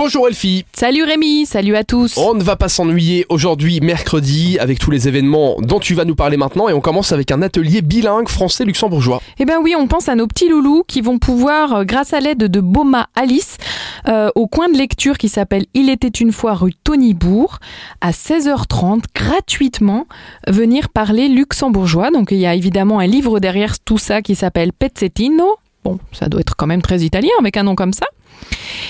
Bonjour Elfie. Salut Rémi, salut à tous. On ne va pas s'ennuyer aujourd'hui, mercredi, avec tous les événements dont tu vas nous parler maintenant. Et on commence avec un atelier bilingue français-luxembourgeois. Eh ben oui, on pense à nos petits loulous qui vont pouvoir, euh, grâce à l'aide de Boma Alice, euh, au coin de lecture qui s'appelle Il était une fois rue Tonybourg, à 16h30, gratuitement, venir parler luxembourgeois. Donc il y a évidemment un livre derrière tout ça qui s'appelle Pezzettino. Bon, ça doit être quand même très italien avec un nom comme ça.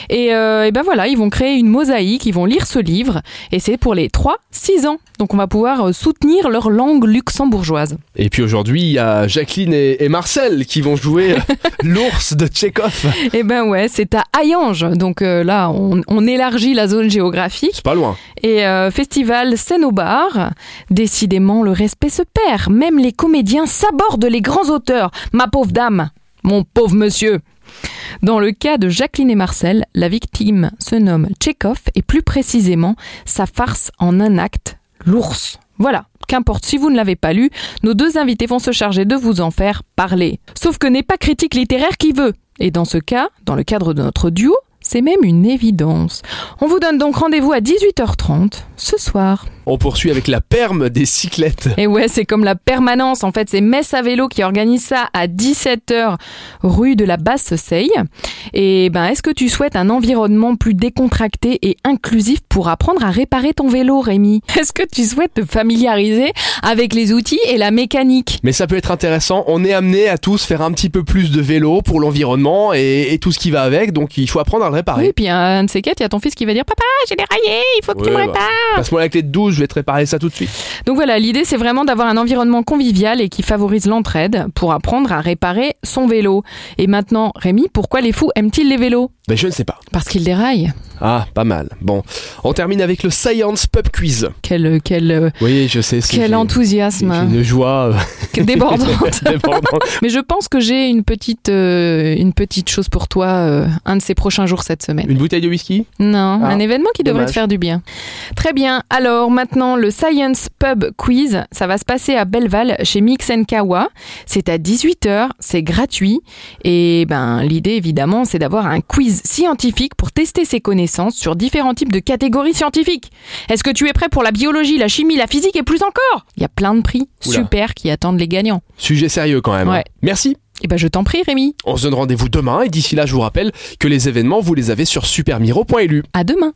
Et, euh, et ben voilà, ils vont créer une mosaïque, ils vont lire ce livre, et c'est pour les 3-6 ans. Donc on va pouvoir euh, soutenir leur langue luxembourgeoise. Et puis aujourd'hui, il y a Jacqueline et, et Marcel qui vont jouer euh, l'ours de Tchekhov. Et ben ouais, c'est à Hayange. Donc euh, là, on, on élargit la zone géographique. C'est pas loin. Et euh, festival scène au bar. Décidément, le respect se perd. Même les comédiens sabordent les grands auteurs. Ma pauvre dame, mon pauvre monsieur. Dans le cas de Jacqueline et Marcel, la victime se nomme Tchekhov et plus précisément sa farce en un acte, l'ours. Voilà, qu'importe si vous ne l'avez pas lu, nos deux invités vont se charger de vous en faire parler. Sauf que n'est pas critique littéraire qui veut. Et dans ce cas, dans le cadre de notre duo, c'est même une évidence. On vous donne donc rendez-vous à 18h30 ce soir. On poursuit avec la perme des cyclettes. Et ouais, c'est comme la permanence. En fait, c'est Metz à vélo qui organise ça à 17h rue de la Basse Seille. Et ben, est-ce que tu souhaites un environnement plus décontracté et inclusif pour apprendre à réparer ton vélo, Rémi? Est-ce que tu souhaites te familiariser avec les outils et la mécanique? Mais ça peut être intéressant. On est amené à tous faire un petit peu plus de vélo pour l'environnement et, et tout ce qui va avec. Donc il faut apprendre à le réparer. Oui, puis un de ces quatre, il y a ton fils qui va dire Papa, j'ai les raillé, il faut que tu me bah, répares. Passe-moi la clé de 12, je vais te réparer ça tout de suite. Donc voilà, l'idée c'est vraiment d'avoir un environnement convivial et qui favorise l'entraide pour apprendre à réparer son vélo. Et maintenant, Rémi, pourquoi les fous aiment-ils les vélos? Ben je ne sais pas. Parce qu'ils déraillent. Ah, pas mal. Bon, on termine avec le Science Pub Quiz. Quel, quel, euh, Oui, je sais. quel enthousiasme Une joie débordante. débordante. Mais je pense que j'ai une petite, euh, une petite chose pour toi euh, un de ces prochains jours cette semaine. Une bouteille de whisky Non, Ah, un événement qui devrait dommage. te faire du bien. Très bien. Alors maintenant, le Science Pub Quiz, ça va se passer à Belleval chez Mix Kawa. C'est à 18h, c'est gratuit. Et ben, l'idée évidemment, c'est d'avoir un quiz scientifique pour tester ses connaissances sur différents types de catégories scientifiques. Est-ce que tu es prêt pour la biologie, la chimie, la physique et plus encore? Il y a plein de prix Oula. super qui attendent les gagnants. Sujet sérieux quand même. hein. Merci. Et ben, je t'en prie, Rémi. On se donne rendez-vous demain et d'ici là, je vous rappelle que les événements, vous les avez sur supermiro.lu. À demain.